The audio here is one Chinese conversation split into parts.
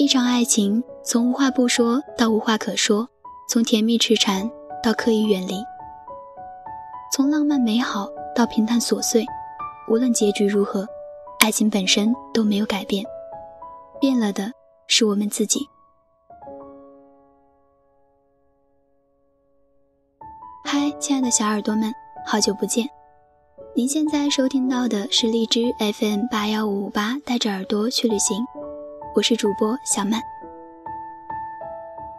一场爱情，从无话不说到无话可说，从甜蜜痴缠到刻意远离，从浪漫美好到平淡琐碎，无论结局如何，爱情本身都没有改变，变了的是我们自己。嗨，亲爱的小耳朵们，好久不见！您现在收听到的是荔枝 FM 八幺五五八，带着耳朵去旅行。我是主播小曼，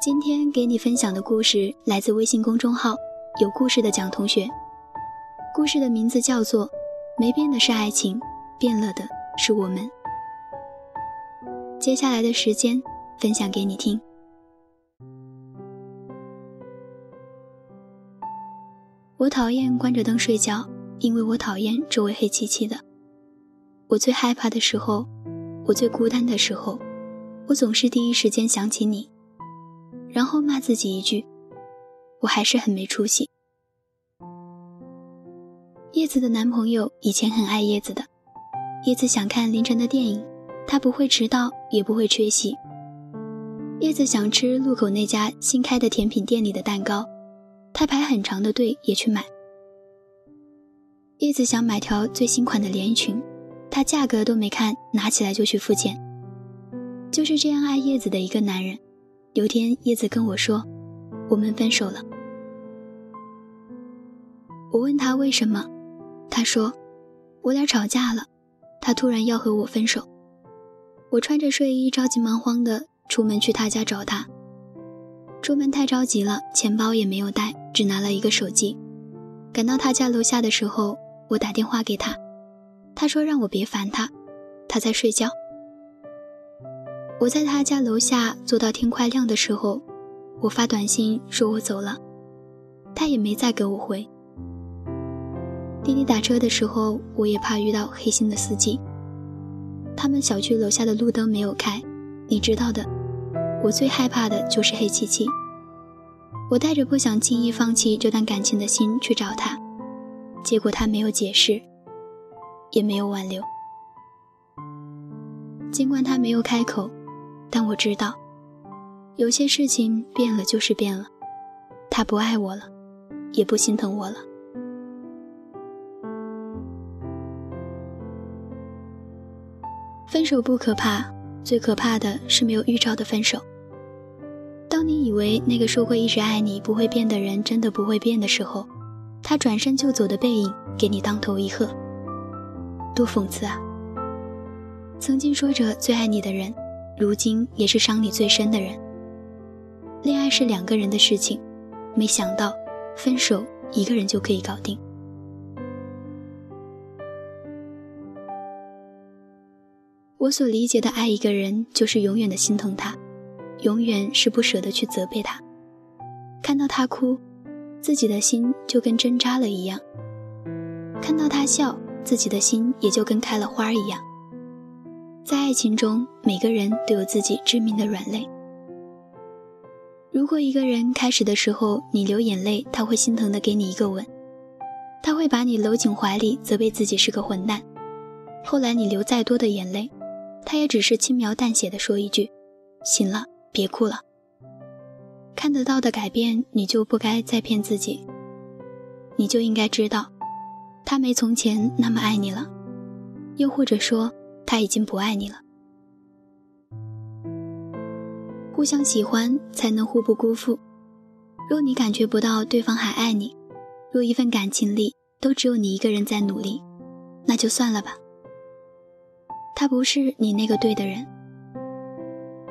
今天给你分享的故事来自微信公众号“有故事的蒋同学”。故事的名字叫做《没变的是爱情，变了的是我们》。接下来的时间分享给你听。我讨厌关着灯睡觉，因为我讨厌周围黑漆漆的。我最害怕的时候，我最孤单的时候。我总是第一时间想起你，然后骂自己一句：“我还是很没出息。”叶子的男朋友以前很爱叶子的，叶子想看凌晨的电影，他不会迟到，也不会缺席。叶子想吃路口那家新开的甜品店里的蛋糕，他排很长的队也去买。叶子想买条最新款的连衣裙，他价格都没看，拿起来就去付钱。就是这样爱叶子的一个男人。有天，叶子跟我说：“我们分手了。”我问他为什么，他说：“我俩吵架了，他突然要和我分手。”我穿着睡衣，着急忙慌的出门去他家找他。出门太着急了，钱包也没有带，只拿了一个手机。赶到他家楼下的时候，我打电话给他，他说让我别烦他，他在睡觉。我在他家楼下坐到天快亮的时候，我发短信说我走了，他也没再给我回。滴滴打车的时候，我也怕遇到黑心的司机。他们小区楼下的路灯没有开，你知道的，我最害怕的就是黑漆漆。我带着不想轻易放弃这段感情的心去找他，结果他没有解释，也没有挽留。尽管他没有开口。但我知道，有些事情变了就是变了，他不爱我了，也不心疼我了。分手不可怕，最可怕的是没有预兆的分手。以为那个说过一直爱你、不会变的人真的不会变的时候，他转身就走的背影给你当头一喝，多讽刺啊！曾经说着最爱你的人。如今也是伤你最深的人。恋爱是两个人的事情，没想到分手一个人就可以搞定。我所理解的爱一个人，就是永远的心疼他，永远是不舍得去责备他。看到他哭，自己的心就跟针扎了一样；看到他笑，自己的心也就跟开了花一样。在爱情中，每个人都有自己致命的软肋。如果一个人开始的时候你流眼泪，他会心疼的给你一个吻，他会把你搂进怀里，责备自己是个混蛋。后来你流再多的眼泪，他也只是轻描淡写的说一句：“行了，别哭了。”看得到的改变，你就不该再骗自己。你就应该知道，他没从前那么爱你了，又或者说。他已经不爱你了。互相喜欢才能互不辜负。若你感觉不到对方还爱你，若一份感情里都只有你一个人在努力，那就算了吧。他不是你那个对的人，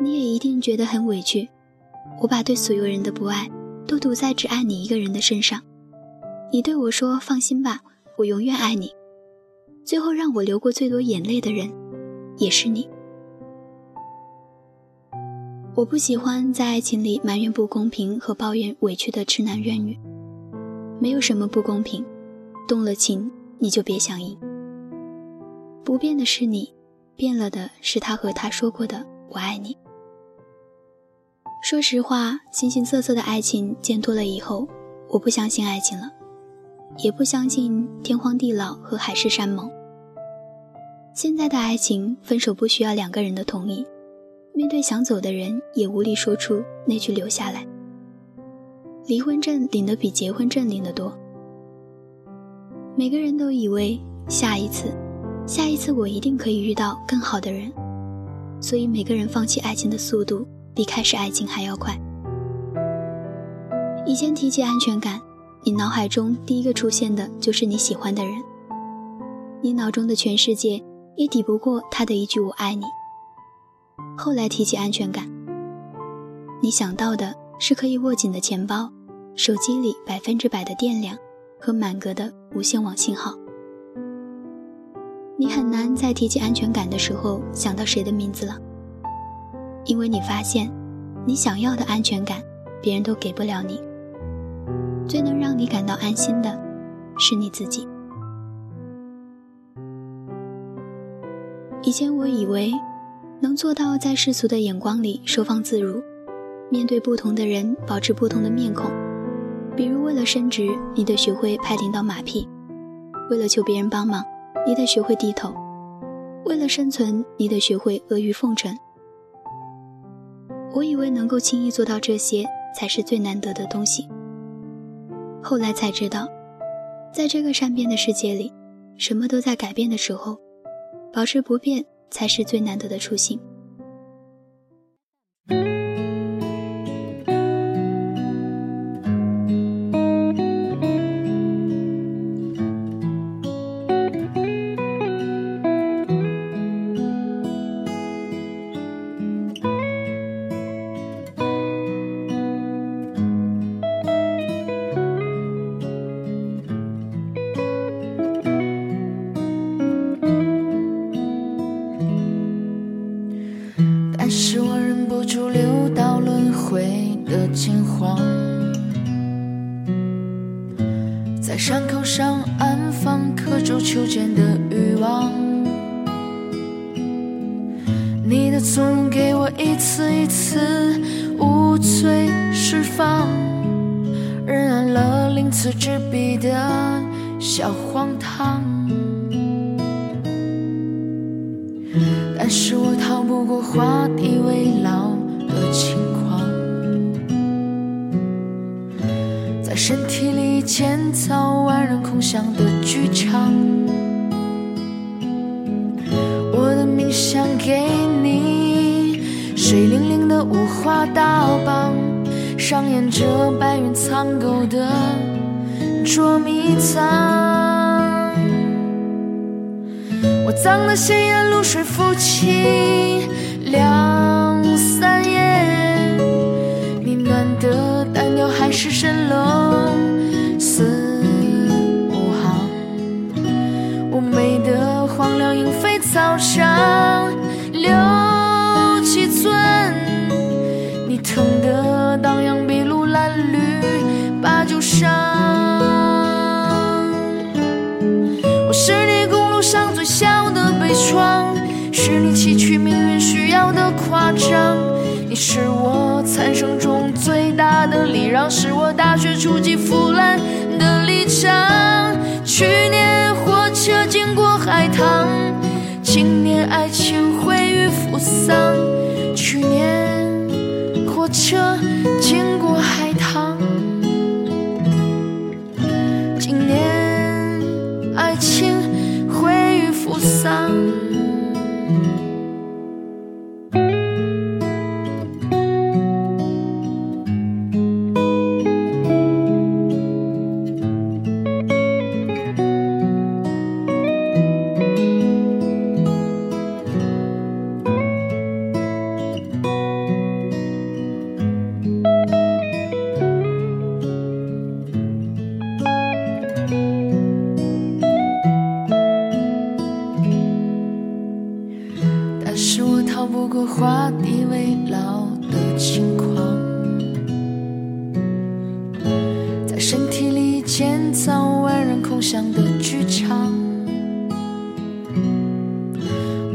你也一定觉得很委屈。我把对所有人的不爱都赌在只爱你一个人的身上。你对我说：“放心吧，我永远爱你。”最后让我流过最多眼泪的人，也是你。我不喜欢在爱情里埋怨不公平和抱怨委屈的痴男怨女。没有什么不公平，动了情你就别想赢。不变的是你，变了的是他和他说过的“我爱你”。说实话，形形色色的爱情见多了以后，我不相信爱情了，也不相信天荒地老和海誓山盟。现在的爱情，分手不需要两个人的同意，面对想走的人，也无力说出那句留下来。离婚证领的比结婚证领的多。每个人都以为下一次，下一次我一定可以遇到更好的人，所以每个人放弃爱情的速度。比开始爱情还要快。以前提起安全感，你脑海中第一个出现的就是你喜欢的人，你脑中的全世界也抵不过他的一句“我爱你”。后来提起安全感，你想到的是可以握紧的钱包，手机里百分之百的电量和满格的无线网信号。你很难在提起安全感的时候想到谁的名字了。因为你发现，你想要的安全感，别人都给不了你。最能让你感到安心的，是你自己。以前我以为，能做到在世俗的眼光里收放自如，面对不同的人保持不同的面孔。比如，为了升职，你得学会拍领导马屁；为了求别人帮忙，你得学会低头；为了生存，你得学会阿谀奉承。我以为能够轻易做到这些才是最难得的东西，后来才知道，在这个善变的世界里，什么都在改变的时候，保持不变才是最难得的初心。是我忍不住流到轮回的金黄，在伤口上安放刻舟求剑的欲望，你的从容给我一次一次无罪释放，染染了鳞次栉比的小荒唐。是我逃不过画地为牢的情况，在身体里建造。空巷的剧场，我的命想给你，水灵灵的五花大绑，上演着白云苍狗的捉迷藏。我脏的鲜艳露水浮起两三夜，你暖的单调海市蜃楼。是你崎岖命运需要的夸张。你是我残生中最大的礼让，是我大雪初霁腐烂的立场。去年火车经过海棠。今年爱情毁于扶桑，去年火车但是我逃不过画地为牢的情况在身体里建造万人空巷的剧场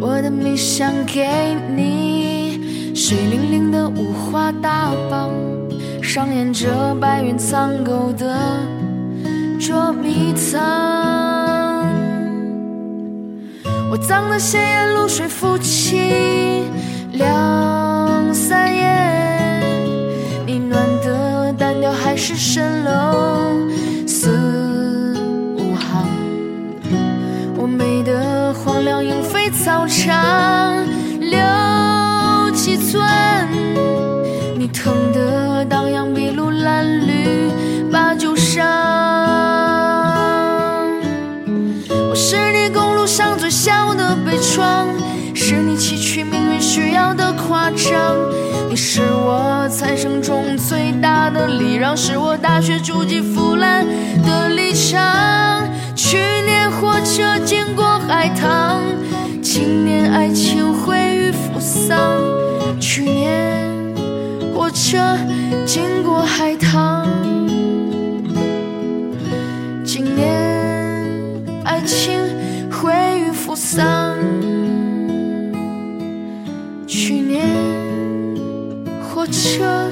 我的梦想给你水灵灵的五花大绑上演着白云苍狗的捉迷藏我脏的鲜艳露水浮起两三夜，你暖的单调还是蜃楼四五行。我美的荒凉莺飞草长六。七寸，你疼得的悲怆，是你崎岖命运需要的夸张。你是我残生中最大的礼让，是我大学筑基腐烂的立场。去年火车经过海棠，今年爱情毁于扶桑。去年火车经过海棠，今年爱情毁于扶桑。车